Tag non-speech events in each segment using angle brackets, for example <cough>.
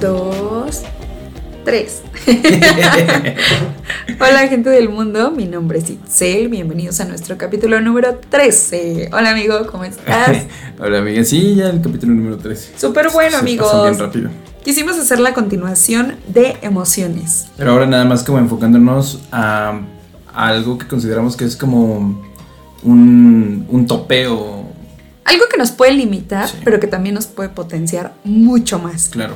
dos, tres. <laughs> Hola gente del mundo, mi nombre es Itzel, bienvenidos a nuestro capítulo número 13. Hola amigo, ¿cómo estás? <laughs> Hola amiga, sí, ya el capítulo número 13. Súper bueno amigos. pasan bien rápido. Quisimos hacer la continuación de emociones. Pero ahora nada más como enfocándonos a, a algo que consideramos que es como un, un topeo, Algo que nos puede limitar, Sí. pero que también nos puede potenciar mucho más. claro.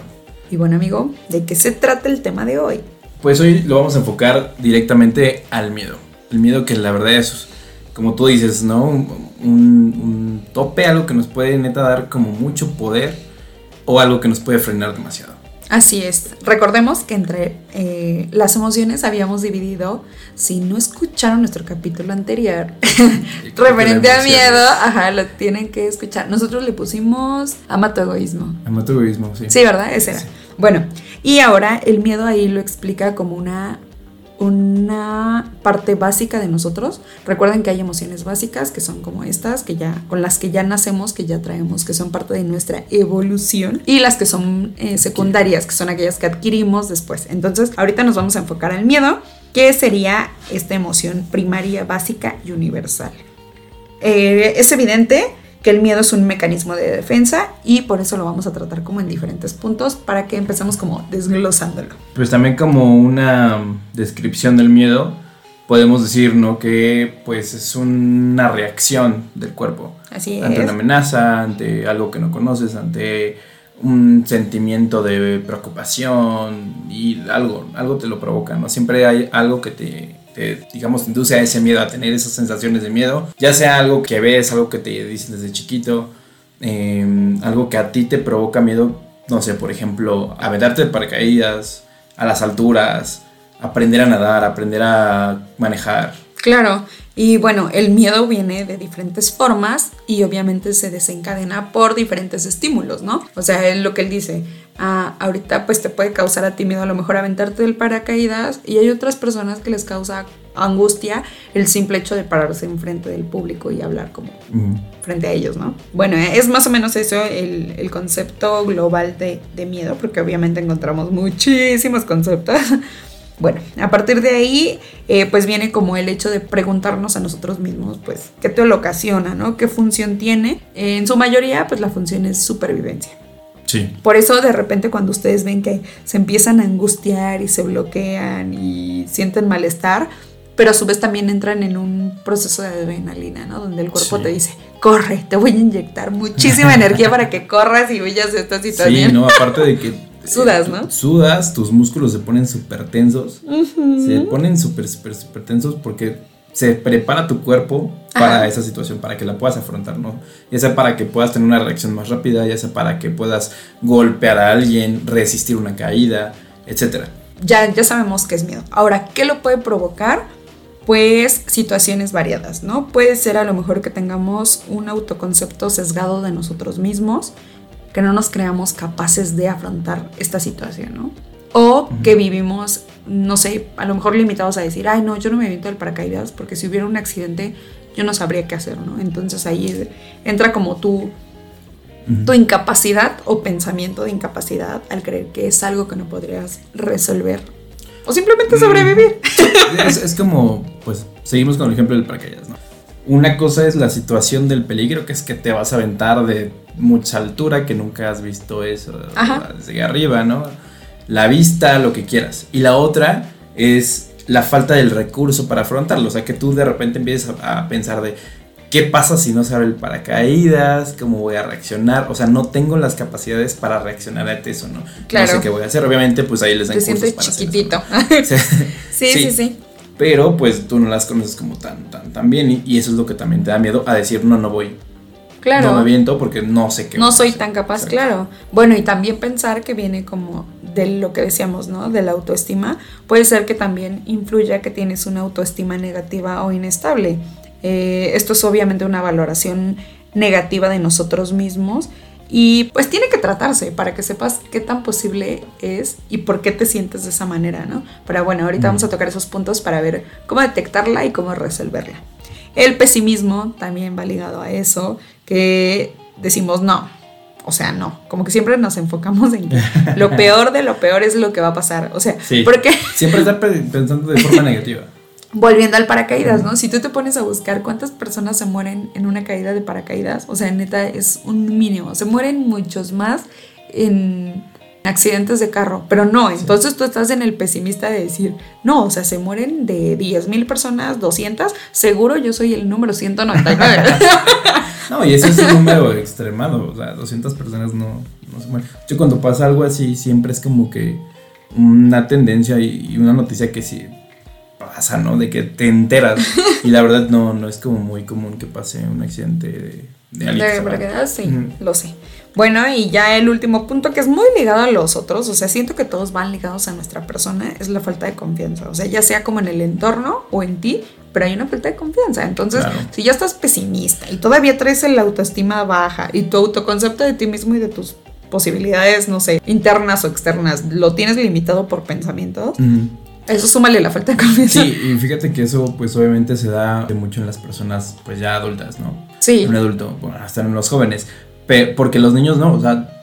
Y bueno amigo, ¿de qué se trata el tema de hoy? Pues hoy lo vamos a enfocar directamente al miedo. El miedo que la verdad es, como tú dices, ¿no? Un, tope, algo que nos puede neta dar como mucho poder o algo que nos puede frenar demasiado. Así es. Recordemos que entre eh, las emociones habíamos dividido, si no escucharon nuestro capítulo anterior, <laughs> referente a miedo, ajá, lo tienen que escuchar. Nosotros le pusimos ama tu egoísmo. Ama tu egoísmo, sí. Sí, ¿verdad? Ese era. Bueno, y ahora el miedo ahí lo explica como una, una parte básica de nosotros. Recuerden que hay emociones básicas que son como estas, que ya, con las que ya nacemos, que ya traemos, que son parte de nuestra evolución. Y las que son eh, secundarias, que son aquellas que adquirimos después. Entonces, ahorita nos vamos a enfocar al miedo, que sería esta emoción primaria, básica y universal. Eh, es evidente que el miedo es un mecanismo de defensa y por eso lo vamos a tratar como en diferentes puntos para que empecemos como desglosándolo. Pues también como una descripción del miedo, podemos decir, ¿no? Que pues es una reacción del cuerpo Así ante es. una amenaza, ante algo que no conoces, ante un sentimiento de preocupación y algo, algo te lo provoca, ¿no? Siempre hay algo que te, te, digamos, induce a ese miedo, a tener esas sensaciones de miedo, ya sea algo que ves, algo que te dicen desde chiquito, eh, algo que a ti te provoca miedo, no sé, por ejemplo, aventarte de paracaídas, a las alturas, aprender a nadar, aprender a manejar. Claro, y bueno, el miedo viene de diferentes formas y obviamente se desencadena por diferentes estímulos, ¿no? O sea, es lo que él dice, ah, ahorita pues te puede causar a ti miedo a lo mejor aventarte del paracaídas y hay otras personas que les causa angustia el simple hecho de pararse enfrente del público y hablar como frente a ellos, ¿no? Bueno, es más o menos eso el, el concepto global de, de miedo, porque obviamente encontramos muchísimos conceptos. <laughs> Bueno, a partir de ahí, eh, pues viene como el hecho de preguntarnos a nosotros mismos, pues, ¿qué te lo ocasiona, no? ¿Qué función tiene? Eh, en su mayoría, pues la función es supervivencia. Sí. Por eso de repente cuando ustedes ven que se empiezan a angustiar y se bloquean y sienten malestar, pero a su vez también entran en un proceso de adrenalina, ¿no? Donde el cuerpo Sí. te dice, corre, te voy a inyectar muchísima energía para que corras y huyas de esta situación. Sí, no, aparte de que... Sudas, eh, ¿no? Sudas, tus músculos se ponen súper tensos. Se ponen súper, súper, súper tensos porque se prepara tu cuerpo para Ajá. esa situación, para que la puedas afrontar, ¿no? Ya sea para que puedas tener una reacción más rápida, ya sea para que puedas golpear a alguien, resistir una caída, etcétera. ya, ya sabemos que es miedo. Ahora, ¿qué lo puede provocar? Pues situaciones variadas, ¿no? Puede ser a lo mejor que tengamos un autoconcepto sesgado de nosotros mismos, que no nos creamos capaces de afrontar esta situación, ¿no? O que vivimos, no sé, a lo mejor limitados a decir, ay, no, yo no me aviento del paracaídas porque si hubiera un accidente yo no sabría qué hacer, ¿no? Entonces ahí entra como tu, tu incapacidad o pensamiento de incapacidad al creer que es algo que no podrías resolver o simplemente sobrevivir. <laughs> Es, es como, pues, seguimos con el ejemplo del paracaídas, ¿no? Una cosa es la situación del peligro, que es que te vas a aventar de mucha altura, que nunca has visto eso Ajá. desde arriba, ¿no? La vista, lo que quieras. Y la otra es la falta del recurso para afrontarlo. O sea, que tú de repente empieces a, a pensar de qué pasa si no se abre el paracaídas, cómo voy a reaccionar. O sea, no tengo las capacidades para reaccionar a eso, ¿no? Claro. No sé qué voy a hacer. Obviamente, pues ahí les dan Te cursos para hacer eso, chiquitito. <laughs> <laughs> sí, sí, sí. Pero pues tú no las conoces como tan, tan, tan bien y, y eso es lo que también te da miedo a decir, no, no voy. Claro. No me aviento porque no sé qué. no soy hacer". tan capaz, Exacto. claro. Bueno, y también pensar que viene como de lo que decíamos, ¿no? De la autoestima. Puede ser que también influya que tienes una autoestima negativa o inestable. Eh, esto es obviamente una valoración negativa de nosotros mismos Y pues tiene que tratarse para que sepas qué tan posible es y por qué te sientes de esa manera, ¿no? Pero bueno, ahorita vamos a tocar esos puntos para ver cómo detectarla y cómo resolverla. El pesimismo también va ligado a eso, que decimos no, o sea, no, como que siempre nos enfocamos en que lo <laughs> peor de lo peor es lo que va a pasar. O sea, porque... Siempre estar pensando de forma negativa. Volviendo al paracaídas, ¿no? Si tú te pones a buscar cuántas personas se mueren en una caída de paracaídas, o sea, neta es un mínimo. Se mueren muchos más en accidentes de carro, pero no, entonces tú estás en el pesimista de decir, no, o sea, se mueren de 10 mil personas, 200, seguro yo soy el número 199. <laughs> no, y ese es un <laughs> número extremado, o sea, 200 personas no, no se mueren. Yo cuando pasa algo así, siempre es como que una tendencia y una noticia que sí pasa, ¿no? De que te enteras. <laughs> Y la verdad no, no es como muy común que pase un accidente de, de alguien. De sí, lo sé. Bueno, y ya el último punto que es muy ligado a los otros, o sea, siento que todos van ligados a nuestra persona, es la falta de confianza. O sea, ya sea como en el entorno o en ti, pero hay una falta de confianza. Entonces, si ya estás pesimista y todavía traes la autoestima baja y tu autoconcepto de ti mismo y de tus posibilidades, no sé, internas o externas, lo tienes limitado por pensamientos, eso súmale la falta de confianza. Sí, y fíjate que eso pues obviamente se da mucho en las personas pues ya adultas, ¿no? Sí. En un adulto, bueno, hasta en los jóvenes. Porque los niños no, o sea,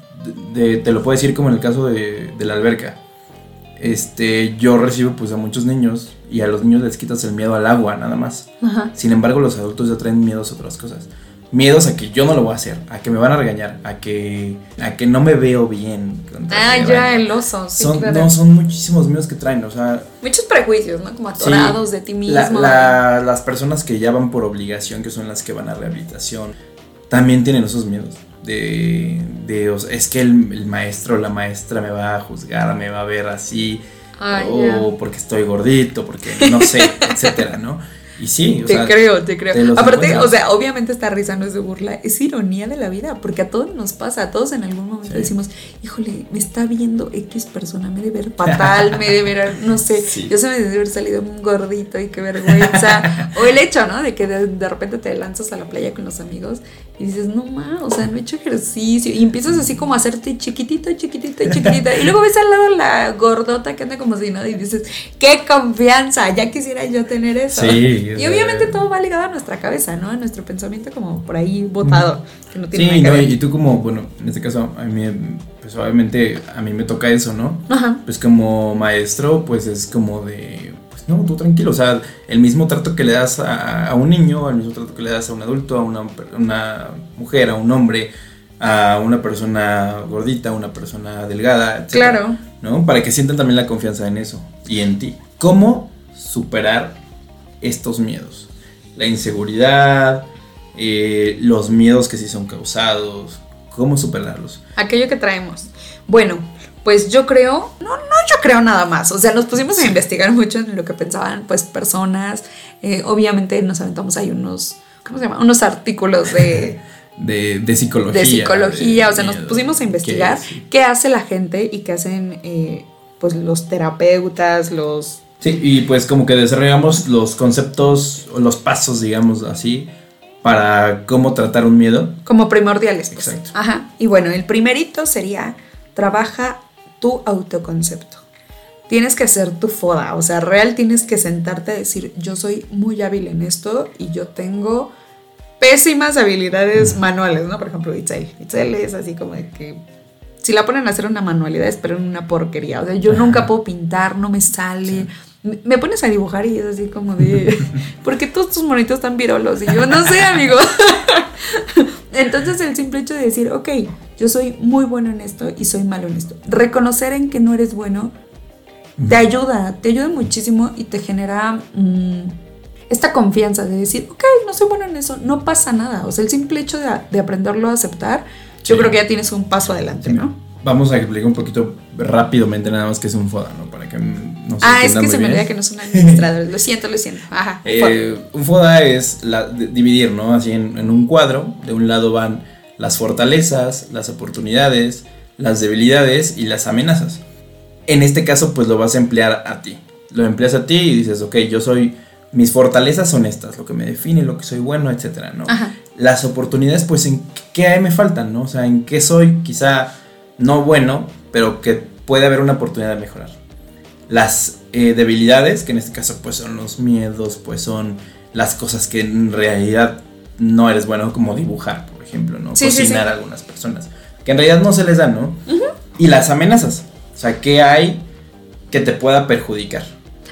te lo puedo decir como en el caso de, de la alberca. Este, yo recibo pues a muchos niños y a los niños les quitas el miedo al agua nada más. Ajá. Sin embargo, los adultos ya traen miedos a otras cosas miedos a que yo no lo voy a hacer, a que me van a regañar, a que, a que no me veo bien. Ah, ya, el oso. son, No, son muchísimos miedos que traen, o sea. Muchos prejuicios, ¿no? Como atorados de ti mismo. las personas que ya van por obligación, que son las que van a rehabilitación, también tienen esos miedos. De, de es que el, maestro o la maestra me va a juzgar, me va a ver así, o porque estoy gordito, porque no sé, <laughs> etcétera, ¿no? Y sí, o te creo, te creo. Aparte, o sea, obviamente esta risa no es de burla, es ironía de la vida, porque a todos nos pasa, a todos en algún momento decimos, híjole, me está viendo X persona, me debe ver fatal, me debe ver, no sé, <laughs> yo se me debe haber salido un gordito y qué vergüenza. o el hecho, ¿no? De que de, repente te lanzas a la playa con los amigos y dices, no ma, o sea, no he hecho ejercicio. Y empiezas así como a hacerte chiquitito, chiquitito, chiquitito. Y luego ves al lado la gordota que anda como si no, y dices, qué confianza, ya quisiera yo tener eso. Sí y obviamente todo va ligado a nuestra cabeza, ¿no? A nuestro pensamiento como por ahí botado, que no tiene sí, nada y tú como, bueno, en este caso, a mí, pues obviamente a mí me toca eso, ¿no? Ajá. Pues como maestro, pues es como de, pues no, tú tranquilo, o sea, el mismo trato que le das a, un niño, el mismo trato que le das a un adulto, a una, una mujer, a un hombre, a una persona gordita, a una persona delgada, etc. Claro. ¿No? Para que sientan también la confianza en eso y en ti. ¿Cómo superar estos miedos. La inseguridad, eh, los miedos que sí son causados, cómo superarlos. Aquello que traemos. Bueno, pues yo creo, no, no yo creo nada más, o sea, nos pusimos a investigar mucho en lo que pensaban pues personas, eh, obviamente nos aventamos ahí unos, ¿cómo se llama? Unos artículos de... <laughs> de, psicología. De psicología, o sea, nos pusimos a investigar qué, hace la gente y qué hacen eh, pues los terapeutas, los Sí, y pues como que desarrollamos los conceptos o los pasos, digamos así, para cómo tratar un miedo. Como primordiales. Pues. Exacto. Ajá. Y bueno, el primerito sería, trabaja tu autoconcepto. Tienes que ser tu foda, o sea, real tienes que sentarte a decir, yo soy muy hábil en esto y yo tengo pésimas habilidades manuales, ¿no? Por ejemplo, Itzel. Itzel es así como de que si la ponen a hacer una manualidad, esperen una porquería. O sea, yo nunca puedo pintar, no me sale me pones a dibujar y es así como de, <laughs> ¿por qué todos tus monitos están virolos? Y yo, no sé, amigo. <laughs> Entonces el simple hecho de decir, ok, yo soy muy bueno en esto y soy malo en esto. Reconocer en que no eres bueno te ayuda, te ayuda muchísimo y te genera mm, esta confianza de decir, ok, no soy bueno en eso, no pasa nada. O sea, el simple hecho de, aprenderlo a aceptar, yo creo que ya tienes un paso adelante, ¿no? Vamos a explicar un poquito rápidamente nada más que es un FODA, ¿no? Para que no Ah, es que se me olvida que no son administradores. lo siento, lo siento. Ajá. Eh, un FODA es dividir, ¿no? Así en, en, un cuadro. De un lado van las fortalezas, las oportunidades, las debilidades y las amenazas. En este caso, pues lo vas a emplear a ti. Lo empleas a ti y dices, ok, yo soy mis fortalezas son estas, lo que me define, lo que soy bueno, etcétera, ¿no? las oportunidades, pues en qué me faltan, ¿no? O sea, en qué soy quizá no bueno, pero que puede haber una oportunidad de mejorar. Las eh, debilidades, que en este caso pues son los miedos, pues son las cosas que en realidad no eres bueno, como dibujar, por ejemplo, ¿no? Cocinar a algunas personas, que en realidad no se les da, ¿no? Y las amenazas, o sea, ¿qué hay que te pueda perjudicar?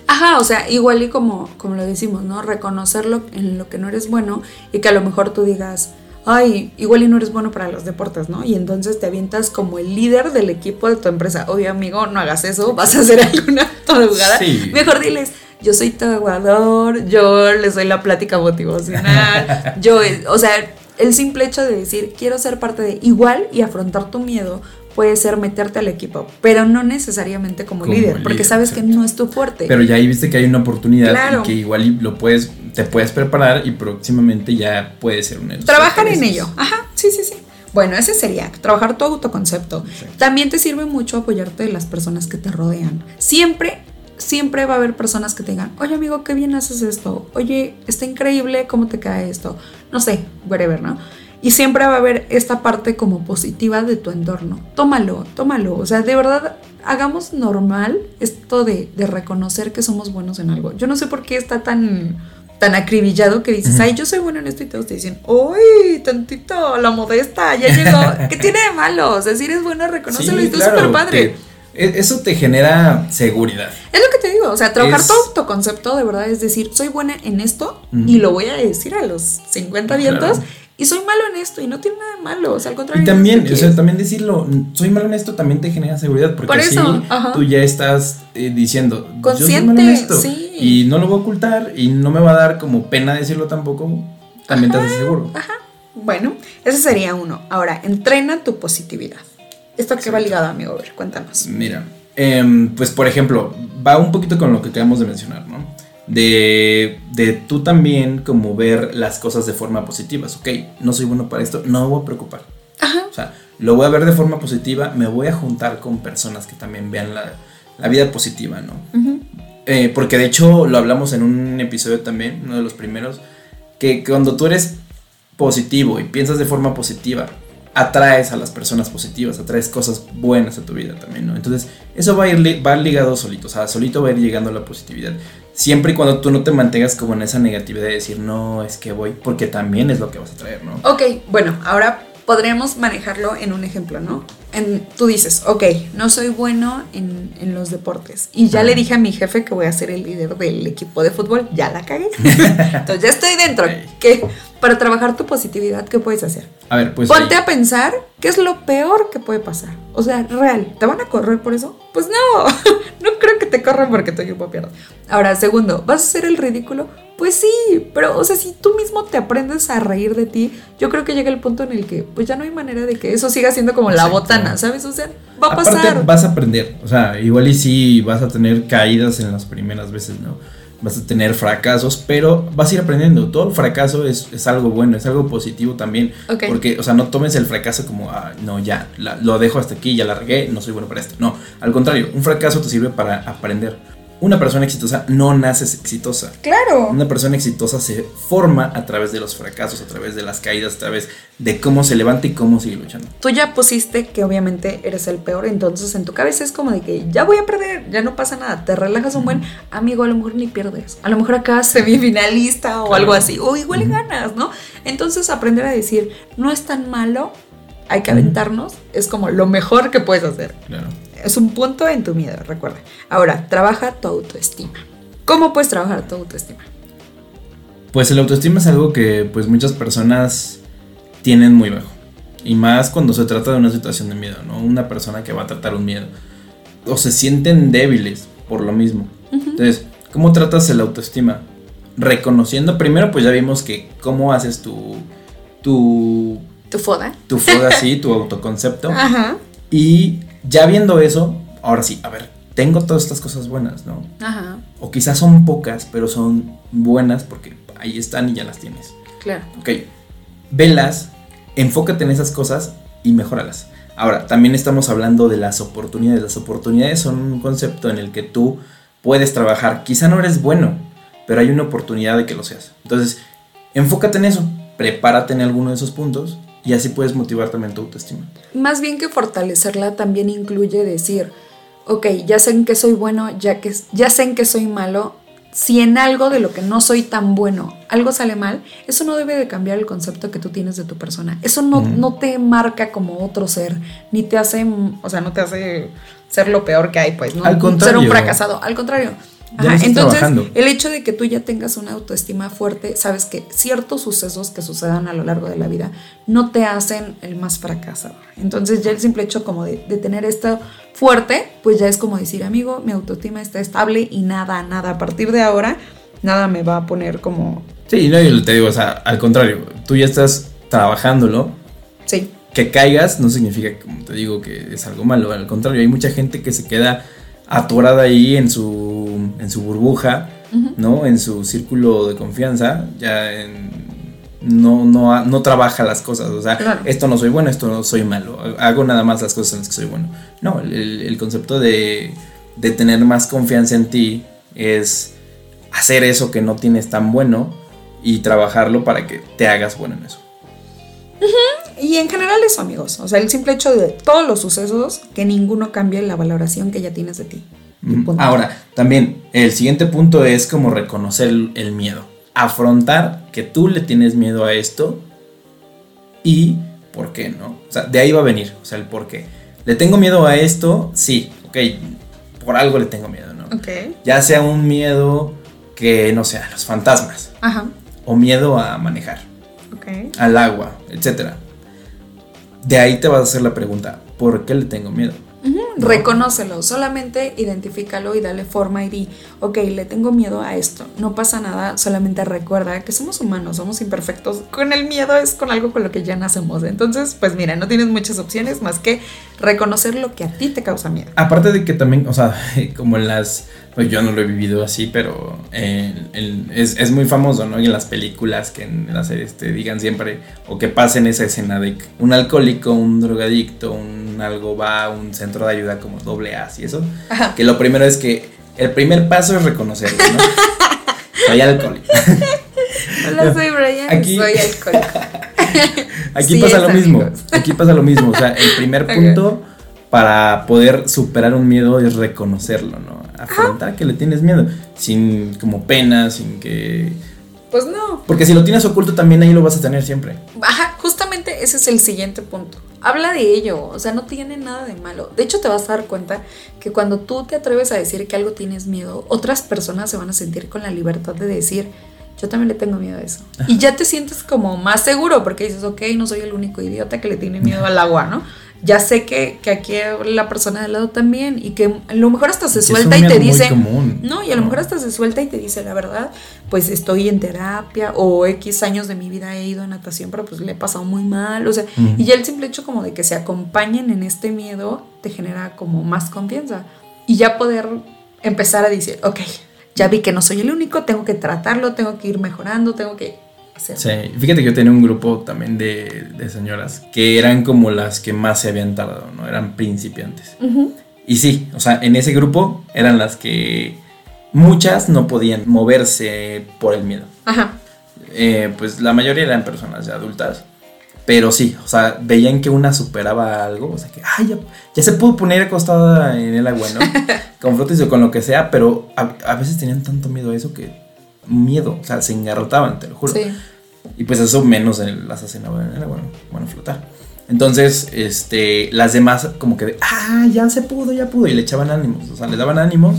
Ajá, o sea, igual y como, como lo decimos, ¿no? Reconocerlo en lo que no eres bueno y que a lo mejor tú digas, ay, igual y no eres bueno para los deportes, ¿no? Y entonces te avientas como el líder del equipo de tu empresa. Oye, amigo, no hagas eso, vas a hacer alguna <laughs> jugada. Sí. Mejor diles, yo soy tu aguador, yo les doy la plática motivacional, <laughs> yo, o sea, el simple hecho de decir, quiero ser parte de igual y afrontar tu miedo puede ser meterte al equipo, pero no necesariamente como, líder, porque sabes que no es tu fuerte. Pero ya ahí viste que hay una oportunidad y que igual lo puedes, te puedes preparar y próximamente ya puede ser un Trabajar en ello, ajá, sí, sí, sí. Bueno, ese sería, trabajar tu autoconcepto. También te sirve mucho apoyarte de las personas que te rodean. Siempre, siempre va a haber personas que te digan, oye amigo, qué bien haces esto. Oye, está increíble cómo te cae esto. No sé, whatever, ¿no? Y siempre va a haber esta parte como positiva de tu entorno. Tómalo, tómalo. O sea, de verdad, hagamos normal esto de, reconocer que somos buenos en algo. Yo no sé por qué está tan, tan acribillado que dices, ay, yo soy bueno en esto y todos te dicen, uy, tantito, la modesta, ya llegó. <laughs> ¿Qué tiene de malo? O sea, si eres bueno, reconócelo y tú súper padre. E, eso te genera seguridad. Es lo que te digo, o sea, trabajar tu autoconcepto de verdad es decir, soy buena en esto y lo voy a decir a los 50 vientos y soy malo en esto y no tiene nada de malo, o sea, al contrario. Y también, o sea, también decirlo, soy malo en esto también te genera seguridad, porque así tú ya estás eh, diciendo, Consciente, yo soy malo en esto y no lo voy a ocultar y no me va a dar como pena decirlo tampoco, también te haces seguro. Ajá. Bueno, ese sería uno. Ahora, entrena tu positividad. ¿Esto qué va ligado, amigo? A ver, cuéntanos. Mira, em, pues por ejemplo, va un poquito con lo que acabamos de mencionar, ¿no? De, de tú también como ver las cosas de forma positiva. Ok, no soy bueno para esto, no me voy a preocupar. Ajá. O sea, lo voy a ver de forma positiva, me voy a juntar con personas que también vean la, la vida positiva, ¿no? Eh, porque de hecho lo hablamos en un episodio también, uno de los primeros, que cuando tú eres positivo y piensas de forma positiva, atraes a las personas positivas, atraes cosas buenas a tu vida también, ¿no? Entonces, eso va a ir va ligado solito, o sea, solito va a ir llegando a la positividad. Siempre y cuando tú no te mantengas como en esa negatividad de decir, no, es que voy, porque también es lo que vas a traer, ¿no? Ok, bueno, ahora podríamos manejarlo en un ejemplo, ¿no? En, tú dices, ok, no soy bueno en, los deportes. Y ya le dije a mi jefe que voy a ser el líder del equipo de fútbol. Ya la cagué. <laughs> Entonces ya estoy dentro. ¿Qué? Para trabajar tu positividad, ¿qué puedes hacer? A ver, pues. Ponte a pensar qué es lo peor que puede pasar. O sea, real. ¿Te van a correr por eso? Pues no. <laughs> no creo que te corran porque tu equipo pierde. Ahora, segundo, ¿vas a hacer el ridículo? Pues sí, pero, o sea, si tú mismo te aprendes a reír de ti, yo creo que llega el punto en el que, pues ya no hay manera de que eso siga siendo como la botana, ¿sabes? O sea, va a pasar. Vas a aprender, o sea, igual y sí vas a tener caídas en las primeras veces, ¿no? Vas a tener fracasos, pero vas a ir aprendiendo. Todo el fracaso es, algo bueno, es algo positivo también. Porque, o sea, no tomes el fracaso como, ah, no, ya, lo dejo hasta aquí, ya la regué, no soy bueno para esto. No, al contrario, un fracaso te sirve para aprender una persona exitosa no nace exitosa. Claro. Una persona exitosa se forma a través de los fracasos, a través de las caídas, a través de cómo se levanta y cómo sigue luchando. Tú ya pusiste que obviamente eres el peor, entonces en tu cabeza es como de que ya voy a perder, ya no pasa nada, te relajas un buen amigo, a lo mejor ni pierdes, a lo mejor acá semifinalista o algo así, o igual ganas, ¿no? Entonces aprender a decir, no es tan malo, hay que aventarnos, es como lo mejor que puedes hacer. Claro. Es un punto en tu miedo, recuerda. Ahora, trabaja tu autoestima. ¿Cómo puedes trabajar tu autoestima? Pues el autoestima es algo que pues muchas personas tienen muy bajo. Y más cuando se trata de una situación de miedo, ¿no? Una persona que va a tratar un miedo. O se sienten débiles por lo mismo. Entonces, ¿cómo tratas el autoestima? Reconociendo, primero pues ya vimos que cómo haces tu... Tu, tu foda. Tu foda, sí, tu autoconcepto. <laughs> Ajá. Y ya viendo eso, ahora sí, a ver, tengo todas estas cosas buenas, ¿no? Ajá. O quizás son pocas, pero son buenas porque ahí están y ya las tienes. Claro. Ok, velas, enfócate en esas cosas y mejóralas. Ahora, también estamos hablando de las oportunidades. Las oportunidades son un concepto en el que tú puedes trabajar. Quizá no eres bueno, pero hay una oportunidad de que lo seas. Entonces, enfócate en eso. prepárate en alguno de esos puntos y así puedes motivar también tu autoestima. Más bien que fortalecerla también incluye decir, ok, ya sé en qué soy bueno, ya, que, ya sé en qué soy malo, si en algo de lo que no soy tan bueno algo sale mal, eso no debe de cambiar el concepto que tú tienes de tu persona. Eso no, no te marca como otro ser, ni te hace, o sea, no te hace ser lo peor que hay, pues, ¿no? Al contrario. Ser un fracasado. Al contrario, entonces, el hecho de que tú ya tengas una autoestima fuerte, sabes que ciertos sucesos que sucedan a lo largo de la vida no te hacen el más fracasado. Entonces, ya el simple hecho como de, tener esto fuerte, pues ya es como decir, amigo, mi autoestima está estable y nada, nada, a partir de ahora, nada me va a poner como... Sí, no, yo te digo, o sea, al contrario, tú ya estás trabajándolo. Sí. Que caigas no significa, como te digo, que es algo malo. Al contrario, hay mucha gente que se queda atorada ahí en su, en su burbuja, ¿no? En su círculo de confianza, ya no, no, no trabaja las cosas, o sea, esto no soy bueno, esto no soy malo, hago nada más las cosas en las que soy bueno. No, el, concepto de, de, tener más confianza en ti es hacer eso que no tienes tan bueno y trabajarlo para que te hagas bueno en eso. Y en general eso, amigos. O sea, el simple hecho de todos los sucesos, que ninguno cambie la valoración que ya tienes de ti. Ahora, también, el siguiente punto es como reconocer el, miedo. Afrontar que tú le tienes miedo a esto y por qué, ¿no? O sea, de ahí va a venir, o sea, el por qué. ¿Le tengo miedo a esto? Sí, ok, por algo le tengo miedo, ¿no? Ok. Ya sea un miedo que, no sé, a los fantasmas. Ajá. O miedo a manejar. Al agua, etcétera de ahí te vas a hacer la pregunta, ¿por qué le tengo miedo? Reconócelo, solamente identifícalo y dale forma y di, ok, le tengo miedo a esto, no pasa nada, solamente recuerda que somos humanos, somos imperfectos, con el miedo es con algo con lo que ya nacemos, entonces pues mira, no tienes muchas opciones más que reconocer lo que a ti te causa miedo. Aparte de que también, o sea, <laughs> como en las pues yo no lo he vivido así, pero es, muy famoso, ¿no? Y en las películas que en las series te digan siempre, o que pasen esa escena de un alcohólico, un drogadicto, un algo va a un centro de ayuda como doble A y eso, que lo primero es que el primer paso es reconocerlo, ¿no? <laughs> soy alcohólico. Hola, soy Brian, aquí, soy alcohólico. <laughs> aquí pasa lo mismo, aquí pasa lo mismo, o sea, el primer <laughs> punto para poder superar un miedo es reconocerlo, ¿no? Afrontar que le tienes miedo, sin como pena, sin que... Pues no. Porque si lo tienes oculto también ahí lo vas a tener siempre. Ajá, justamente ese es el siguiente punto. Habla de ello, o sea, no tiene nada de malo. De hecho, te vas a dar cuenta que cuando tú te atreves a decir que algo tienes miedo, otras personas se van a sentir con la libertad de decir, yo también le tengo miedo a eso. Y ya te sientes como más seguro porque dices, ok, no soy el único idiota que le tiene miedo al agua, ¿no? Ya sé que, aquí la persona de lado también y que a lo mejor hasta se suelta y te dice, no, y a lo mejor hasta se suelta y te dice la verdad, pues estoy en terapia o X años de mi vida he ido a natación, pero pues le he pasado muy mal, o sea, y ya el simple hecho como de que se acompañen en este miedo te genera como más confianza. Y ya poder empezar a decir, ok, ya vi que no soy el único, tengo que tratarlo, tengo que ir mejorando, tengo que Sí, fíjate que yo tenía un grupo también de, señoras que eran como las que más se habían tardado, ¿no? Eran principiantes. Y sí, o sea, en ese grupo eran las que muchas no podían moverse por el miedo. Ajá. Eh, pues la mayoría eran personas ya adultas. Pero sí, o sea, veían que una superaba algo, o sea, que, ay, ya, ya se pudo poner acostada en el agua, ¿no? <laughs> con flotes o con lo que sea, pero a, a veces tenían tanto miedo a eso que miedo, o sea, se engarrotaban, te lo juro. Y pues eso menos las hacen en agua, bueno, flotar. Entonces, este, las demás como que, ah, ya se pudo, ya pudo, y le echaban ánimos, o sea, le daban ánimos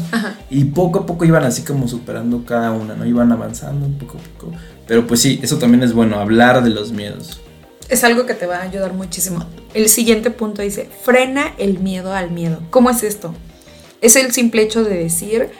y poco a poco iban así como superando cada una, ¿no? Iban avanzando un poco a poco. Pero pues sí, eso también es bueno, hablar de los miedos. Es algo que te va a ayudar muchísimo. El siguiente punto dice, frena el miedo al miedo. ¿Cómo es esto? Es el simple hecho de decir,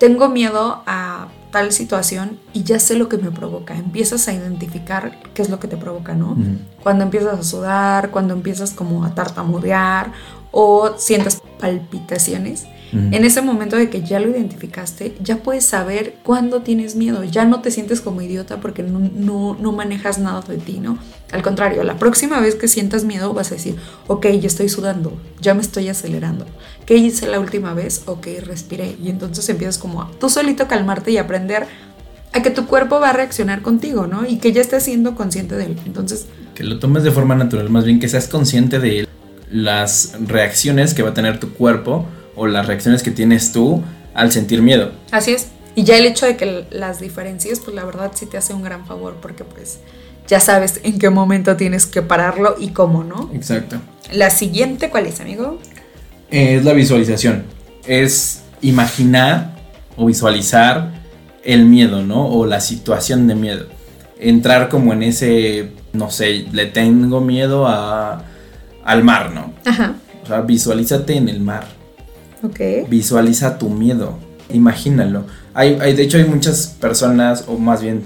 tengo miedo a tal situación y ya sé lo que me provoca. Empiezas a identificar qué es lo que te provoca, ¿no? Cuando empiezas a sudar, cuando empiezas como a tartamudear o sientes palpitaciones. En ese momento de que ya lo identificaste, ya puedes saber cuándo tienes miedo. Ya no te sientes como idiota porque no, no, no, manejas nada de ti, ¿no? Al contrario, la próxima vez que sientas miedo vas a decir, ok, ya estoy sudando, ya me estoy acelerando. ¿Qué hice la última vez? Ok, respiré. Y entonces empiezas como a tú solito calmarte y aprender a que tu cuerpo va a reaccionar contigo, ¿no? Y que ya estés siendo consciente de él. Entonces... Que lo tomes de forma natural, más bien que seas consciente de las reacciones que va a tener tu cuerpo o las reacciones que tienes tú al sentir miedo. Así es. Y ya el hecho de que las diferencies, pues la verdad sí te hace un gran favor porque pues ya sabes en qué momento tienes que pararlo y cómo, ¿no? Exacto. La siguiente, ¿cuál es, amigo? Es la visualización. Es imaginar o visualizar el miedo, ¿no? O la situación de miedo. Entrar como en ese, no sé, le tengo miedo a, al mar, ¿no? Ajá. O sea, visualízate en el mar. Ok. Visualiza tu miedo. Imagínalo. Hay, hay, de hecho, hay muchas personas, o más bien,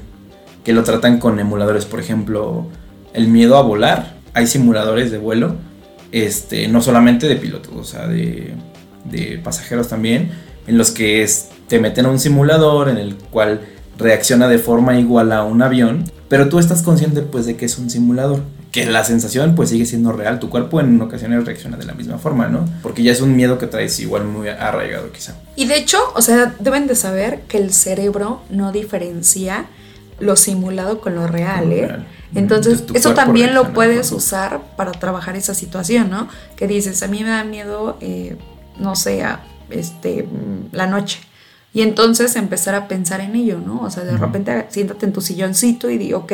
que lo tratan con emuladores. Por ejemplo, el miedo a volar. Hay simuladores de vuelo. Este, no solamente de pilotos, o sea, de, pasajeros también. En los que te meten a un simulador en el cual reacciona de forma igual a un avión, pero tú estás consciente pues de que es un simulador, que la sensación pues sigue siendo real, tu cuerpo en ocasiones reacciona de la misma forma, ¿no? Porque ya es un miedo que traes igual muy arraigado quizá. Y de hecho, o sea, deben de saber que el cerebro no diferencia lo simulado con lo real, ¿eh? Entonces, eso también lo puedes usar para trabajar esa situación, ¿no? Que dices, a mí me da miedo, eh, no sé, este, la noche y entonces empezar a pensar en ello, ¿no? O sea, de repente siéntate en tu silloncito y di, ok,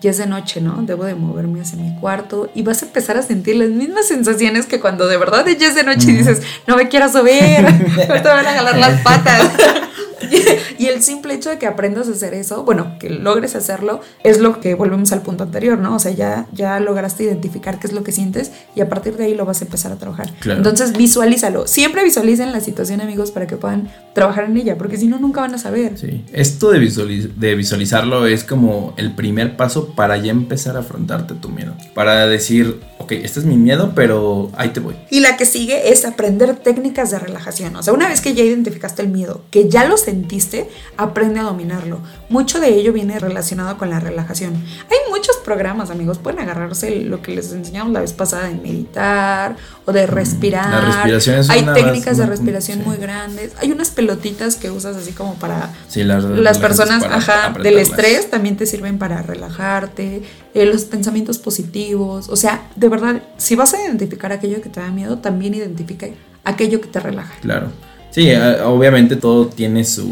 ya es de noche, ¿no? Debo de moverme hacia mi cuarto y vas a empezar a sentir las mismas sensaciones que cuando de verdad ya es de noche y dices, no me quiero subir, <laughs> te van a jalar las patas. <laughs> <laughs> y el simple hecho de que aprendas a hacer eso, bueno, que logres hacerlo, es lo que volvemos al punto anterior, ¿no? O sea, ya, ya lograste identificar qué es lo que sientes y a partir de ahí lo vas a empezar a trabajar. Entonces visualízalo. Siempre visualicen la situación, amigos, para que puedan trabajar en ella, porque si no, nunca van a saber. Sí, esto de, de visualizarlo es como el primer paso para ya empezar a afrontarte tu miedo. Para decir, ok, este es mi miedo, pero ahí te voy. Y la que sigue es aprender técnicas de relajación. O sea, una vez que ya identificaste el miedo, que ya lo sentiste, aprende a dominarlo. Mucho de ello viene relacionado con la relajación. Hay muchos programas, amigos, pueden agarrarse lo que les enseñamos la vez pasada de meditar o de mm, respirar. La respiración es Hay técnicas de respiración muy grandes. Hay unas pelotitas que usas así como para las, personas ajá, del estrés también te sirven para relajarte, eh, los pensamientos positivos. O sea, de verdad, si vas a identificar aquello que te da miedo, también identifica aquello que te relaja. Claro. Sí, obviamente todo tiene su,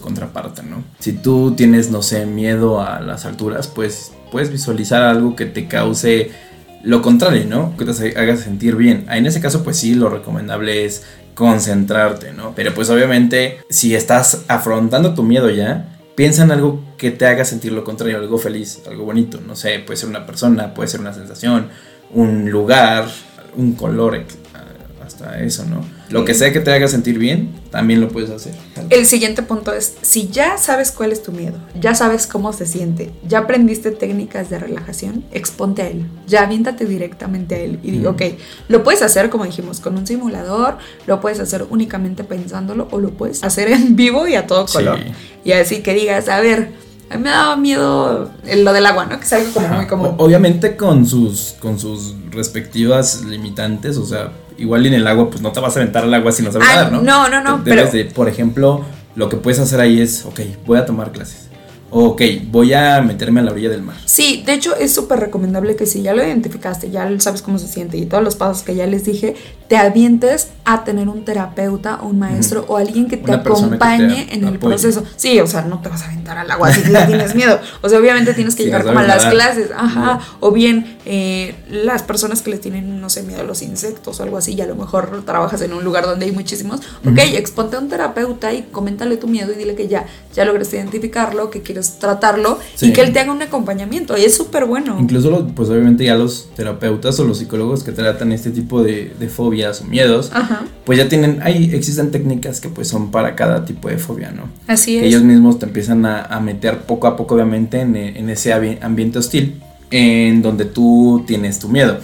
contraparte, ¿no? Si tú tienes, no sé, miedo a las alturas, pues puedes visualizar algo que te cause lo contrario, ¿no? Que te haga sentir bien. En ese caso, pues sí, lo recomendable es concentrarte, ¿no? Pero pues obviamente, si estás afrontando tu miedo ya, piensa en algo que te haga sentir lo contrario, algo feliz, algo bonito. No sé, puede ser una persona, puede ser una sensación, un lugar, un color, hasta eso, ¿no? Lo que sea que te haga sentir bien, también lo puedes hacer. El siguiente punto es, si ya sabes cuál es tu miedo, ya sabes cómo se siente, ya aprendiste técnicas de relajación, exponte a él, ya aviéntate directamente a él y digo, ok, lo puedes hacer como dijimos, con un simulador, lo puedes hacer únicamente pensándolo o lo puedes hacer en vivo y a todo color. Y así que digas, a ver, a mí me daba miedo lo del agua, ¿no? Que es algo como muy común. Obviamente con sus, con sus respectivas limitantes, o sea, igual en el agua, pues no te vas a aventar al agua si no sabes ah, nadar, ¿no? No, no, no. Debes de, por ejemplo, lo que puedes hacer ahí es, ok, voy a tomar clases ok, voy a meterme a la orilla del mar. Sí, de hecho es súper recomendable que si ya lo identificaste, ya sabes cómo se siente y todos los pasos que ya les dije, te avientes a tener un terapeuta un maestro o alguien que te acompañe en el proceso. Sí, o sea, no te vas a aventar al agua si tienes miedo. O sea, obviamente tienes que llegar como a las clases, ajá, o bien eh, las personas que les tienen, no sé, miedo a los insectos o algo así, y a lo mejor trabajas en un lugar donde hay muchísimos, ok, exponte a un terapeuta y coméntale tu miedo y dile que ya, ya lograste identificarlo, que quieres tratarlo y que él te haga un acompañamiento. Y es súper bueno. Incluso, pues obviamente ya los terapeutas o los psicólogos que tratan este tipo de, fobias o miedos, pues ya tienen, ahí existen técnicas que pues son para cada tipo de fobia, ¿no? Así es. ellos mismos te empiezan a, meter poco a poco, obviamente, en, ese ambiente hostil en donde tú tienes tu miedo.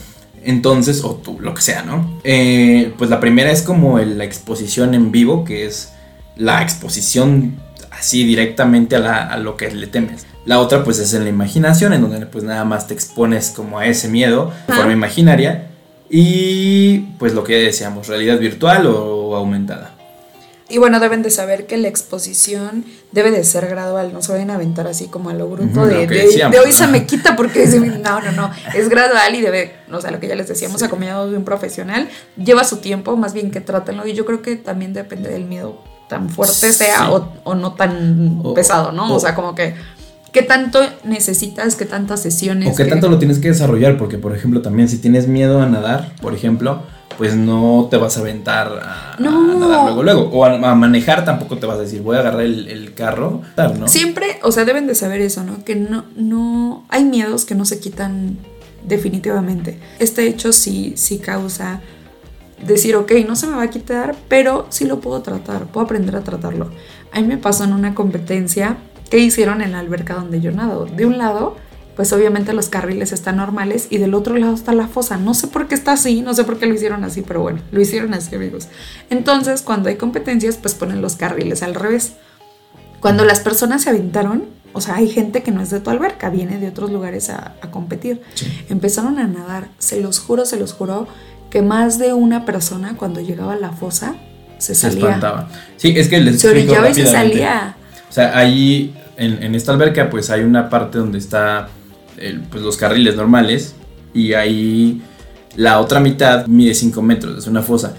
Entonces, o tú, lo que sea, ¿no? Eh, pues la primera es como la exposición en vivo, que es la exposición así directamente a, lo que le temes. La otra pues es en la imaginación, en donde pues nada más te expones como a ese miedo de forma imaginaria y pues lo que decíamos, realidad virtual o aumentada. Y bueno, deben de saber que la exposición debe de ser gradual, no se vayan a aventar así como a lo bruto de, de, hoy se me quita porque no, no, no, <laughs> es gradual y debe, o sea, lo que ya les decíamos, acompañado de un profesional, lleva su tiempo, más bien que trátenlo y yo creo que también depende del miedo tan fuerte sea o, no tan pesado, ¿no? O, sea, como que ¿Qué tanto necesitas? ¿Qué tantas sesiones? O qué tanto lo tienes que desarrollar, porque por ejemplo también si tienes miedo a nadar, por ejemplo, pues no te vas a aventar a, nadar luego, luego. O a, manejar tampoco te vas a decir, voy a agarrar el, carro, ¿no? Siempre, o sea, deben de saber eso, ¿no? Que no, no, hay miedos que no se quitan definitivamente. Este hecho sí, sí causa decir, ok, no se me va a quitar, pero sí lo puedo tratar, puedo aprender a tratarlo. A mí me pasó en una competencia ¿Qué hicieron en la alberca donde yo nado? De un lado, pues obviamente los carriles están normales y del otro lado está la fosa. No sé por qué está así, no sé por qué lo hicieron así, pero bueno, lo hicieron así, amigos. Entonces, cuando hay competencias, pues ponen los carriles al revés. Cuando las personas se aventaron, o sea, hay gente que no es de tu alberca, viene de otros lugares a, competir. Empezaron a nadar, se los juro, se los juro, que más de una persona cuando llegaba a la fosa se, salía. Se espantaba. Sí, es que les Se orillaba y se salía. O sea, ahí en, esta alberca pues hay una parte donde está pues, los carriles normales y ahí la otra mitad mide 5 metros, es una fosa.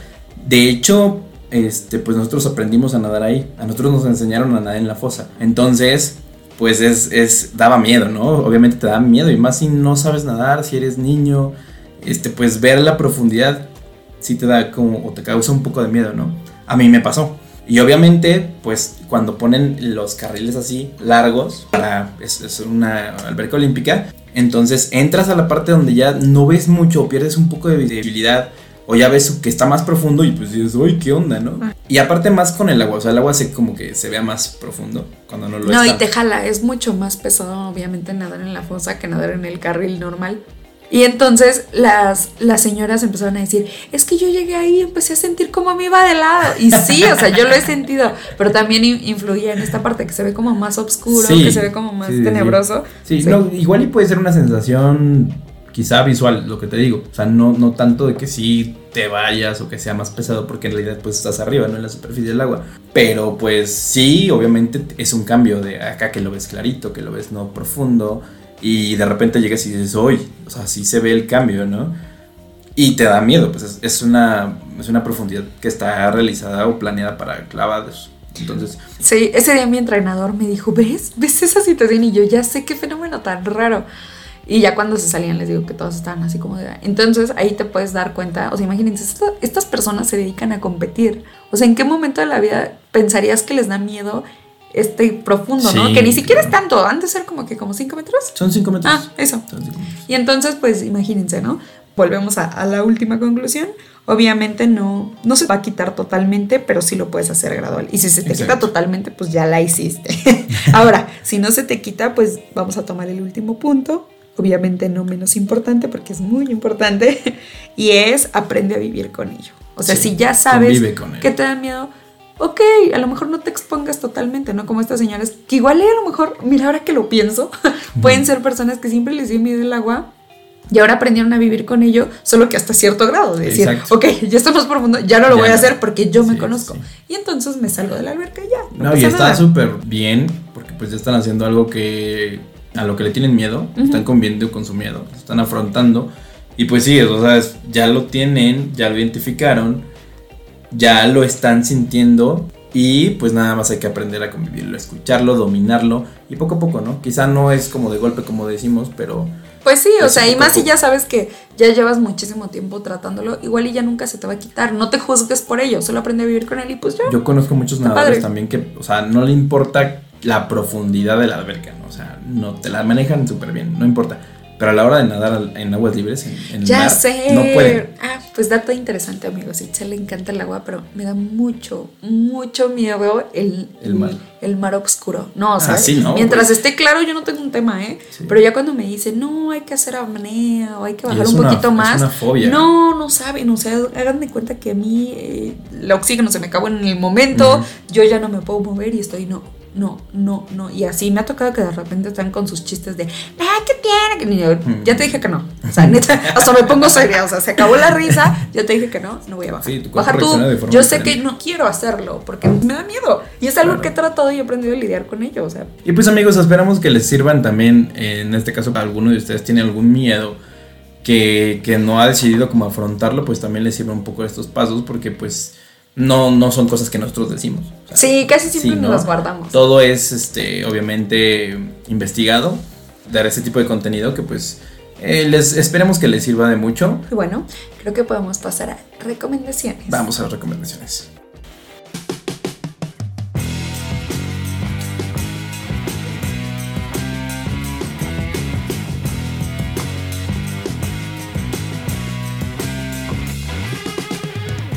De hecho, este, pues nosotros aprendimos a nadar ahí. A nosotros nos enseñaron a nadar en la fosa. Entonces, pues es, es, daba miedo, ¿no? Obviamente te da miedo. Y más si no sabes nadar, si eres niño, este, pues ver la profundidad sí te da como, o te causa un poco de miedo, ¿no? A mí me pasó. Y obviamente, pues cuando ponen los carriles así largos, para, es, una alberca olímpica, entonces entras a la parte donde ya no ves mucho, pierdes un poco de visibilidad, o ya ves que está más profundo y pues dices, uy, ¿qué onda, no? Ah. Y aparte más con el agua, o sea, el agua se como que se vea más profundo cuando no lo No, y te jala, es mucho más pesado obviamente nadar en la fosa que nadar en el carril normal. Y entonces las, las señoras empezaron a decir, es que yo llegué ahí y empecé a sentir como me iba de lado. Y sí, o sea, yo lo he sentido, pero también influía en esta parte que se ve como más oscuro, que se ve como más tenebroso. Sí, igual y puede ser una sensación quizá visual, lo que te digo. O sea, no, no tanto de que sí te vayas o que sea más pesado, porque en realidad pues estás arriba, no en la superficie del agua. Pero pues sí, obviamente es un cambio de acá que lo ves clarito, que lo ves no profundo y de repente llegas y dices, hoy, o sea, sí se ve el cambio, ¿no? Y te da miedo, pues es, una, es una profundidad que está realizada o planeada para clavados. Entonces. Sí, ese día mi entrenador me dijo, ¿ves? ¿Ves esa situación? Y yo ya sé qué fenómeno tan raro. Y ya cuando se salían les digo que todos estaban así como de... Entonces ahí te puedes dar cuenta, o sea, imagínense, estas personas se dedican a competir. O sea, ¿en qué momento de la vida pensarías que les da miedo este profundo, ¿no? Que ni siquiera es tanto, han de ser como que como 5 metros. Son 5 metros. Ah, eso. Y entonces, pues imagínense, ¿no? Volvemos a, la última conclusión. Obviamente no, no se va a quitar totalmente, pero sí lo puedes hacer gradual. Y si se te quita totalmente, pues ya la hiciste. <laughs> Ahora, si no se te quita, pues vamos a tomar el último punto. Obviamente no menos importante, porque es muy importante. <laughs> Y es aprende a vivir con ello. O sea, si ya sabes que te da miedo, ok, a lo mejor no te expongas totalmente, ¿no? Como estas señoras, que igual a lo mejor, mira, ahora que lo pienso, <laughs> pueden ser personas que siempre les dio miedo el agua y ahora aprendieron a vivir con ello, solo que hasta cierto grado, de decir, ok, ya está más profundo, ya no lo voy a hacer porque yo me conozco. Y entonces me salgo de la alberca y ya. No, y está súper bien, porque pues ya están haciendo algo que a lo que le tienen miedo, están conviviendo con su miedo, están afrontando. Y pues sí, o sea, ya lo tienen, ya lo identificaron ya lo están sintiendo y pues nada más hay que aprender a convivirlo, escucharlo, dominarlo y poco a poco, ¿no? Quizá no es como de golpe como decimos, pero... Pues sí, o sea, y más si ya sabes que ya llevas muchísimo tiempo tratándolo, igual y ya nunca se te va a quitar, no te juzgues por ello, solo aprende a vivir con él y pues ya. Yo conozco muchos nadadores también que, o sea, no le importa la profundidad de la alberca, ¿no? O sea, no te la manejan súper bien, no importa pero a la hora de nadar en aguas libres, en, ya mar, sé. no puede. Ah, pues dato interesante, amigos. A le encanta el agua, pero me da mucho, mucho miedo el, el, mar. El, mar oscuro. No, o sea, ah, mientras esté claro, yo no tengo un tema, ¿eh? Pero ya cuando me dicen, no, hay que hacer apnea o hay que bajar un poquito más. Es una fobia. No, no saben. O sea, hagan de cuenta que a mí eh, el oxígeno se me acabó en el momento, yo ya no me puedo mover y estoy, no no, no, no. Y así me ha tocado que de repente están con sus chistes de, ah, ¿qué tiene? Y yo, ya te dije que no. O sea, neta, <laughs> hasta me pongo seria. O sea, se acabó la risa, ya te dije que no, no voy a bajar. Sí, Baja tú. Yo sé que no quiero hacerlo porque me da miedo. Y es algo Claro. que he tratado y he aprendido a lidiar con ello. O sea, Y pues amigos, esperamos que les sirvan también, en este caso, para alguno de ustedes tiene algún miedo que, que no ha decidido cómo afrontarlo, pues también les sirva un poco estos pasos porque pues no, no son cosas que nosotros decimos. O sea, sí, casi siempre sí, nos ¿no? las guardamos. Todo es, este, obviamente, investigado, dar ese tipo de contenido que pues eh, les esperemos que les sirva de mucho. Y bueno, creo que podemos pasar a recomendaciones. Vamos a las recomendaciones.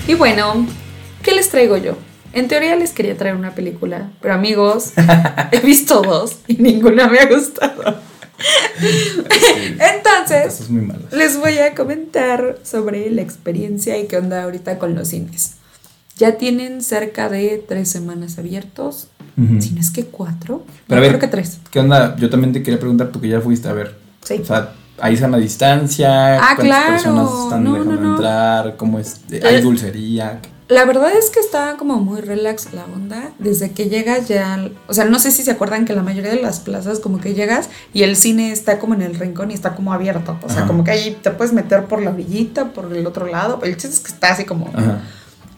Y bueno, ¿qué les traigo yo? En teoría les quería traer una película, pero amigos, he <laughs> visto dos y ninguna me ha gustado. Entonces, muy les voy a comentar sobre la experiencia y qué onda ahorita con los cines. Ya tienen cerca de tres semanas abiertos, Ujú. si no es que cuatro, Pero a ver, creo que tres. ¿Qué onda? Yo también te quería preguntar, tú que ya fuiste a ver. Sí. O sea, ¿hay sana distancia? Ah, ¿Cuántas claro. personas están No, dejando no, entrar? ¿Cómo es? ¿Hay dulcería? La verdad es que está como muy relax la onda. Desde que llegas ya. O sea, no sé si se acuerdan que la mayoría de las plazas, como que llegas y el cine está como en el rincón y está como abierto. O sea, Ajá. como que ahí te puedes meter por la orillita, por el otro lado. El chiste es que está así como. Ajá.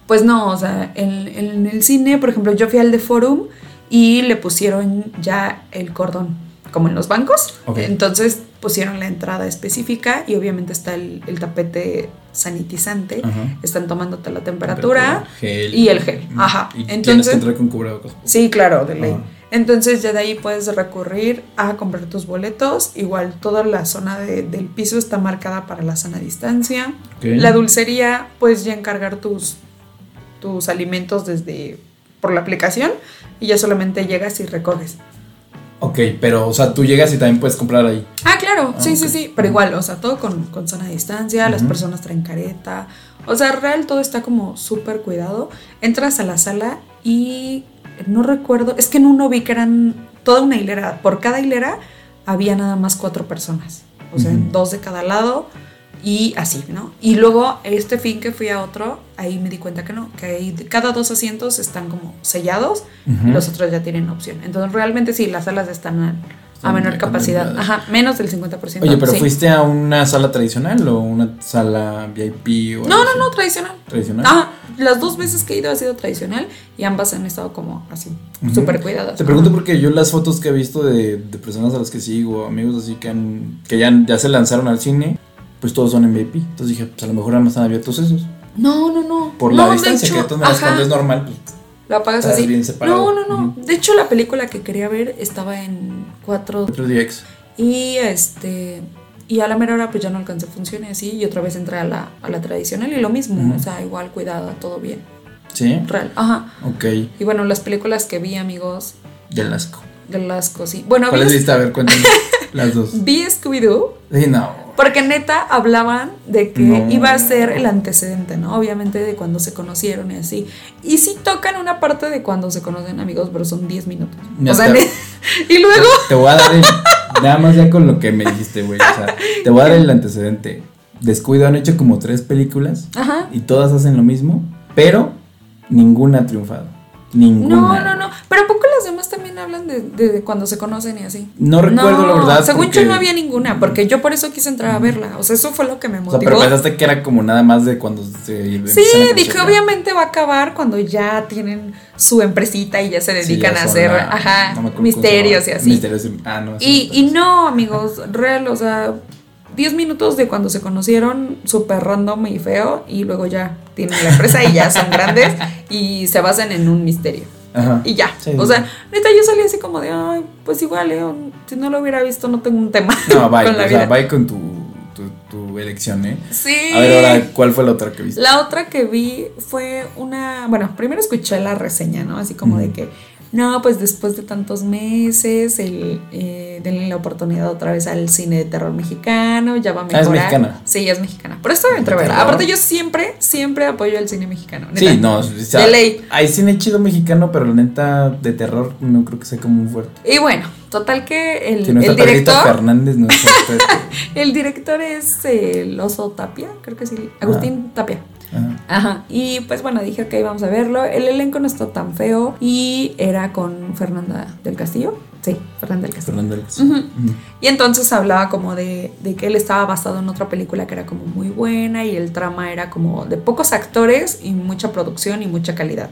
Pues no, o sea, en, en el cine, por ejemplo, yo fui al de Forum y le pusieron ya el cordón, como en los bancos. Entonces pusieron la entrada específica y obviamente está el, el tapete sanitizante. Ajá. Están tomándote la temperatura. Gel. y el gel, Ujú. ajá. Y tienes que entrar con cubrebocas. Sí, claro, de ley. Ajá. Entonces ya de ahí puedes recurrir a comprar tus boletos. Igual toda la zona de- del piso está marcada para la sana distancia. La dulcería, puedes ya encargar tus, tus alimentos desde por la aplicación y ya solamente llegas y recoges. Ok, pero, o sea, tú llegas y también puedes comprar ahí. Ah, claro, Ah, sí, sí, sí, pero igual, o sea, todo con, con sana distancia, las personas traen careta, o sea, real todo está como súper cuidado. Entras a la sala y no recuerdo, es que en uno vi que eran toda una hilera, por cada hilera había nada más cuatro personas, o sea, dos de cada lado y así, ¿no? Y luego este fin que fui a otro, ahí me di cuenta que no, que ahí cada dos asientos están como sellados y los otros ya tienen opción. Entonces, realmente sí, las salas están a, a menor capacidad. Ajá, menos del 50%. Oye, pero sí. ¿fuiste a una sala tradicional o una sala VIP? O No, algo no, así? no, tradicional. ¿Tradicional? Ajá, las dos veces que he ido ha sido tradicional y ambas han estado como así, Ujú. súper cuidadas. Te pregunto porque yo las fotos que he visto de, de personas a las que sigo, amigos así que, han, que ya, ya se lanzaron al cine, pues todos son VIP. Entonces dije, pues a lo mejor nada más están abiertos esos. No, no, no. Por No, la distancia, hecho, que de todas maneras cuando es normal, pues La pagas estás así. bien. No, no, no. De hecho, la película que quería ver estaba en 4 otro DX. y este. Y a la mera hora pues ya no alcancé función y así. Y otra vez entré a la, a la tradicional y lo mismo. O sea, igual cuidada, todo bien. ¿Sí? Real. Ajá. Ok. Y bueno, las películas que vi, amigos, Del asco. de las cosas. Bueno, ¿Cuál es vi, lista? A ver, cuéntame. <laughs> las dos. vi Scooby-Doo. Sí, no. Porque neta hablaban de que No. iba a ser el antecedente, ¿no? Obviamente de cuando se conocieron y así. Y sí tocan una parte de cuando se conocen amigos, pero son 10 minutos. O sea, <laughs> y luego... Te voy a dar el. Nada más ya con lo que me dijiste, güey. O sea, te voy a dar el antecedente. Descuido han hecho como tres películas Ajá. y todas hacen lo mismo, pero ninguna ha triunfado. Ninguna. No, no, no. Pero ¿a poco las demás también hablan de, de cuando se conocen y así? No recuerdo la verdad. Según porque- yo no había ninguna, porque yo por eso quise entrar a verla. O sea, eso fue lo que me O sea, motivó. pero pensaste que era como nada más de cuando se. Sí, dije, ¿no? obviamente va a acabar cuando ya tienen su empresita y ya se Sí, dedican ya a hacer, la- ajá, no misterios y así. Misterios y- ah, no. Y, y no, amigos, real, o sea, 10 minutos de cuando se conocieron, súper random y feo, y luego ya tienen la empresa y ya son grandes y se basan en un misterio. Ajá. Y ya. Sí, o sea, neta, yo salí así como de, ay, pues igual, eh, si no lo hubiera visto, no tengo un tema No, <laughs> bye. con la o sea, vida. bye con tu, tu, tu elección, ¿eh? Sí. A ver, ahora, ¿cuál fue la otra que viste? La otra que vi fue una. Bueno, primero escuché la reseña, ¿no? Así como de que no, pues después de tantos meses, el, eh, denle la oportunidad otra vez al cine de terror mexicano, ya va a mejorar. Ah, es mexicana. Sí, es mexicana. Pero ¿De verla. terror? Aparte yo siempre, siempre apoyo el cine mexicano. neta. Sí, no, o sea, De ley. hay cine chido mexicano, pero la neta de terror no creo que sea como muy fuerte. Y bueno, total que el, Si no está el director, Fernández, no es fuerte. <laughs> el director es el oso Tapia, creo que sí, Agustín Tapia. Ajá. Y pues bueno, dije, ok, vamos a verlo. El elenco no está tan feo y era con Fernanda del Castillo. Sí, Fernanda del Castillo. Alex. Ujú. Ujú. Y entonces hablaba como de, de que él estaba basado en otra película que era como muy buena y el trama era como de pocos actores y mucha producción y mucha calidad.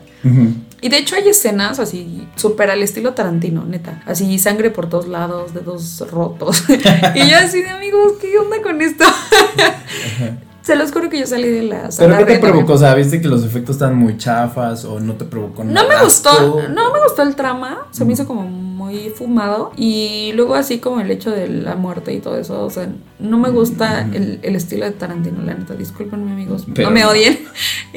Y de hecho hay escenas así súper al estilo Tarantino, neta. Así sangre por todos lados, dedos rotos. <laughs> y yo así de amigos, ¿qué onda con esto? <laughs> Se los juro que yo salí de la sala ¿Pero qué te provocó? O sea, ¿viste que los efectos estaban muy chafas o no te provocó No nada? me gustó, no me gustó el trama, se Mm. me hizo como muy fumado y luego así como el hecho de la muerte y todo eso, o sea, no me gusta Mm. el, el estilo de Tarantino, la neta, discúlpenme amigos, Pero no me no. odien. <laughs>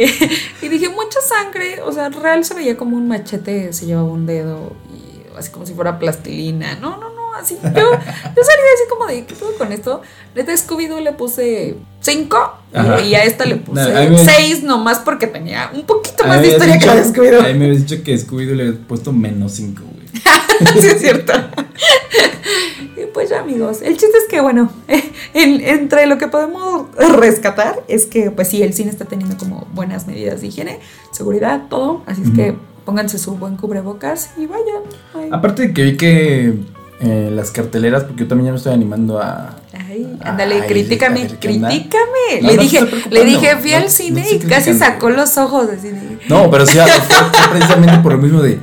y dije, mucha sangre, o sea, real se veía como un machete, se llevaba un dedo y así como si fuera plastilina, no, no, no, así, yo, yo salí así como de, ¿qué puedo con esto? Neta, Scooby-Doo le puse 5 Ajá. y a esta le puse No, a mí me- 6 nomás porque tenía un poquito más de historia que la de dicho- Scooby-Doo. A mí me habías dicho que Scooby-Doo le había puesto menos 5, güey. <laughs> sí, es cierto. <laughs> y pues ya, amigos. El chiste es que, bueno, <laughs> en- entre lo que podemos rescatar es que, pues sí, el cine está teniendo como buenas medidas de higiene, seguridad, todo. Así es que pónganse su buen cubrebocas y vayan. Ay, Aparte de que vi que eh, las carteleras, porque yo también ya me estoy animando a... Ay, ándale, critícame, a critícame. No, le no dije, le dije, fui al cine y casi sacó los ojos así de. No, pero sí, <laughs> fue, precisamente por lo mismo de...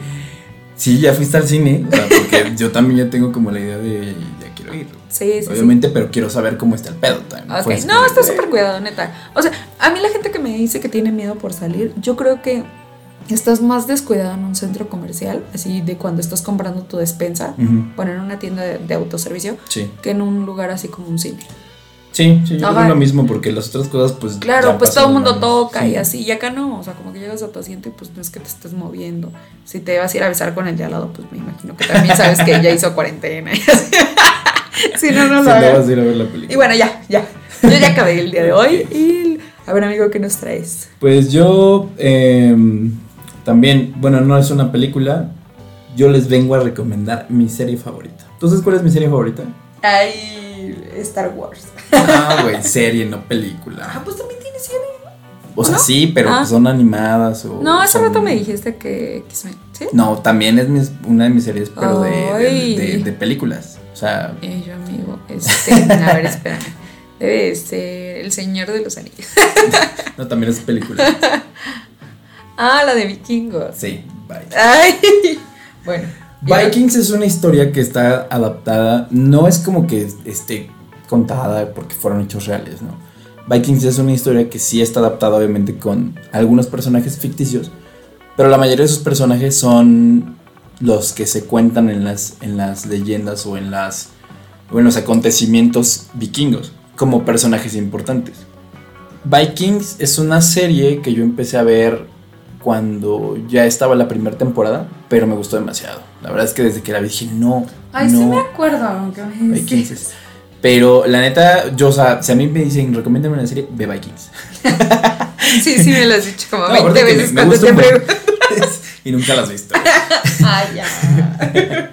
Sí, ya fuiste al cine, o sea, porque yo también ya tengo como la idea de... Ya quiero ir. Sí, sí, sí. Obviamente, pero quiero saber cómo está el pedo también. Ok, Fue así No, está súper cuidado, neta. O sea, a mí la gente que me dice que tiene miedo por salir, yo creo que estás más descuidado en un centro comercial, así de cuando estás comprando tu despensa, Ujú. bueno, en una tienda de, de autoservicio, Sí, que en un lugar así como un cine. sí, sí, yo Ajá. creo lo mismo, porque las otras cosas, pues... Claro, pues todo el mundo toca Sí. y así, y acá no, o sea, como que llegas a tu asiento y pues no es que te estés moviendo. Si te vas a ir a besar con el de al lado, pues me imagino que también sabes que ya hizo cuarentena y <laughs> así. si no, no lo hagas. vas a ir a ver la película. Y bueno, ya, ya. Yo ya acabé el día de hoy y a ver, amigo, ¿qué nos traes? Pues yo em, también, bueno, no es una película, yo les vengo a recomendar mi serie favorita. Entonces, ¿cuál es mi serie favorita? Ay, Star Wars. Ah, <laughs> güey, serie, no Ah, película. pues también tiene serie. O sea, ¿no? sí, pero Ah. pues son animadas o... No, hace son- rato me dijiste que ¿sí? No, también es mis- una de mis series, pero de, de, Ay. de- de películas. O sea, Eh, yo, amigo, este, <laughs> a ver, espérame. Debe ser El Señor de los Anillos. <laughs> no, también es película. Ah, la de vikingos. Sí, bye. Ay, <laughs> bueno. Vikings es una historia que está adaptada, no es como que esté contada porque fueron hechos reales, ¿no? Vikings es una historia que sí está adaptada obviamente con algunos personajes ficticios, pero la mayoría de esos personajes son los que se cuentan en las, en las leyendas o en, las, o en los acontecimientos vikingos como personajes importantes. Vikings es una serie que yo empecé a ver cuando ya estaba la primera temporada, pero me gustó demasiado. La verdad es que desde que la vi dije, no, Ay, no, sí me acuerdo, aunque me Vikings Pero la neta, yo, o sea, si a mí me dicen, recomiéndame una serie, ve Vikings. <laughs> Sí, sí me lo has dicho como <laughs> No, 20 aparte que veces me- me cuando te pregunto. <laughs> y nunca las he visto. Ay, ya.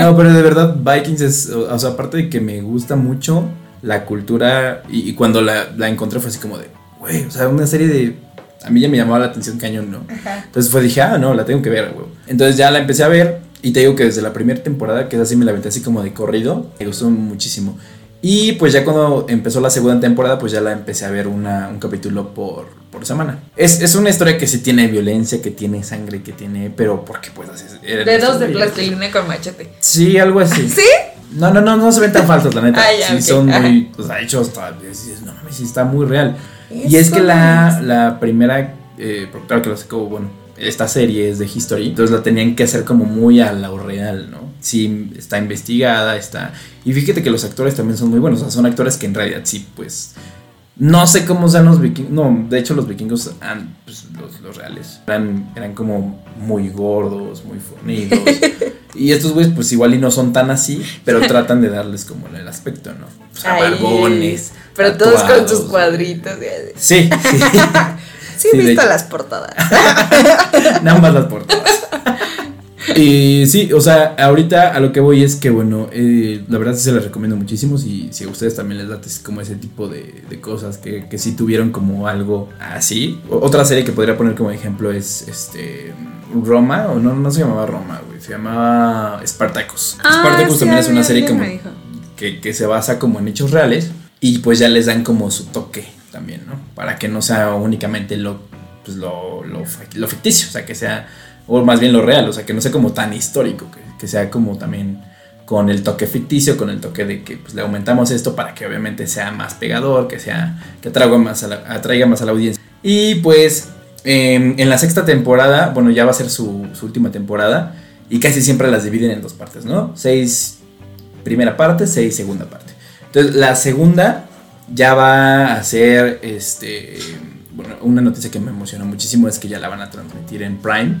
No, pero de verdad, Vikings es, o sea, aparte de que me gusta mucho la cultura, y, y cuando la, la encontré fue así como de, güey, o sea, una serie de... A mí ya me llamaba la atención cañón, ¿no? Ajá. Entonces fue, dije, ah, no, la tengo que ver, güey. Entonces ya la empecé a ver y te digo que desde la primera temporada, que es así, me la aventé así como de corrido, me gustó muchísimo. Y pues ya cuando empezó la segunda temporada, pues ya la empecé a ver una, un capítulo por, por semana. Es, es una historia que sí tiene violencia, que tiene sangre, que tiene... Pero porque pues así Dedos de plastilina con machete. Sí, algo así. <laughs> ¿Sí? No, no, no, no se ven tan falsos, la neta. Ah, ya, sí, ok. son muy, o sea, hechos no mames, sí está muy real. Y es que la, la primera, eh, claro que lo sacó, bueno, esta serie es de History, entonces la tenían que hacer como muy a lo real, ¿no? Sí, está investigada, está... Y fíjate que los actores también son muy buenos, o sea, son actores que en realidad sí, pues, No sé cómo sean los vikingos. No, de hecho, los vikingos, pues, los, los, reales, eran, eran como muy gordos, muy fornidos. <laughs> y estos güeyes, pues igual y no son tan así, pero <laughs> tratan de darles como el aspecto, ¿no? O sea, barbones. Pero todos con sus cuadritos. Sí, sí. <laughs> sí, he visto las portadas. <laughs> Nada más las portadas. Y sí, o sea, ahorita a lo que voy es que, bueno, eh, la verdad sí se les recomiendo muchísimo. Si, si a ustedes también les late como ese tipo de, cosas que, que sí tuvieron como algo así. otra serie que podría poner como ejemplo es este Roma, o no, no se llamaba Roma, güey, se llamaba Spartacus. Ah, Spartacus también es una serie como que, que se basa como en hechos reales y pues ya les dan como su toque también, ¿no? Para que no sea únicamente lo, pues lo, lo, lo ficticio, o sea, que sea o más bien lo real, o sea, que no sea como tan histórico, que, sea como también con el toque ficticio, con el toque de que pues, le aumentamos esto para que obviamente sea más pegador, que sea que atraiga más a la, atraiga más a la audiencia. Y pues em, en la sexta temporada, bueno, ya va a ser su, última temporada y casi siempre las dividen en dos partes, ¿no? Seis primera parte, seis segunda parte. Entonces la segunda ya va a ser, este, bueno, una noticia que me emocionó muchísimo es que ya la van a transmitir en Prime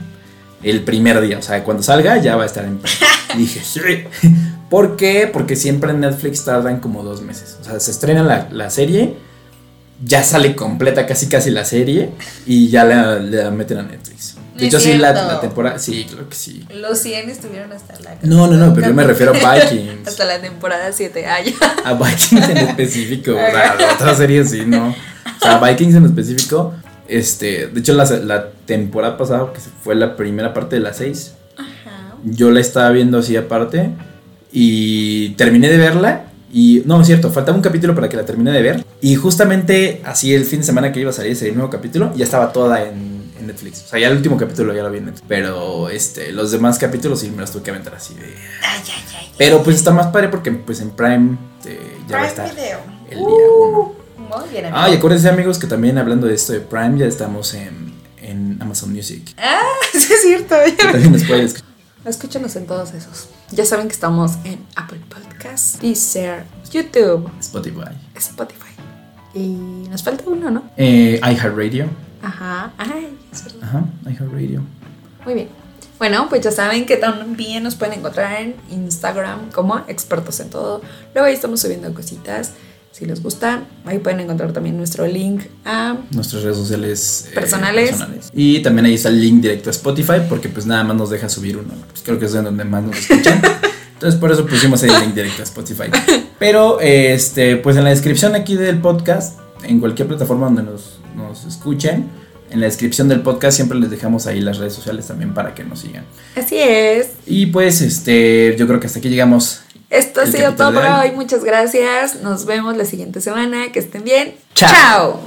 el primer día. O sea, cuando salga ya va a estar en <laughs> Y dije, sí. <laughs> ¿Por qué? Porque siempre en Netflix tardan como dos meses. O sea, se estrena la, serie, ya sale completa casi casi la serie y ya la, meten a Netflix. De hecho, sí, la, temporada. Sí, claro que sí. Los 100 estuvieron hasta la. No, no, no, pero yo me refiero a <laughs> Vikings. hasta la temporada 7. Ah, A Vikings en específico. o sea, otra serie sí, ¿no? O sea, Vikings en específico este, de hecho, la, temporada pasada, que fue la primera parte de las seis, yo la estaba viendo así aparte y terminé de verla. Y no, es cierto, faltaba un capítulo para que la termine de ver. Y justamente así el fin de semana que iba a salir ese nuevo capítulo, ya estaba toda en, Netflix. O sea, ya el último capítulo ya lo vi en Netflix. Pero este, los demás capítulos sí me los tuve que aventar así de. Pero pues está más padre porque pues en Prime eh, ya va a estar el día Ah, y acuérdense amigos que también hablando de esto de Prime ya estamos en, en Amazon Music. Ah, <laughs> sí es cierto. también nos pueden escuchar. Escúchanos en todos esos. Ya saben que estamos en Apple Podcasts, Deezer, YouTube, Spotify. Spotify. Y nos falta uno, ¿no? Eh, iHeartRadio. Ajá, ay, es verdad. Ajá, iHeartRadio. Muy bien. Bueno, pues ya saben que también nos pueden encontrar en Instagram como expertos en todo. Luego ahí estamos subiendo cositas. Si les gusta, ahí pueden encontrar también nuestro link a nuestras redes sociales eh, personales. Y también ahí está el link directo a Spotify porque pues nada más nos deja subir uno. Pues creo que es donde más nos escuchan. <laughs> Entonces por eso pusimos el link directo a Spotify. Pero este, pues en la descripción aquí del podcast, en cualquier plataforma donde nos, nos escuchen, en la descripción del podcast siempre les dejamos ahí las redes sociales también para que nos sigan. Así es. Y pues este, yo creo que hasta aquí llegamos esto ha sido todo por hoy. Muchas gracias. Nos vemos la siguiente semana. Que estén bien. Chao.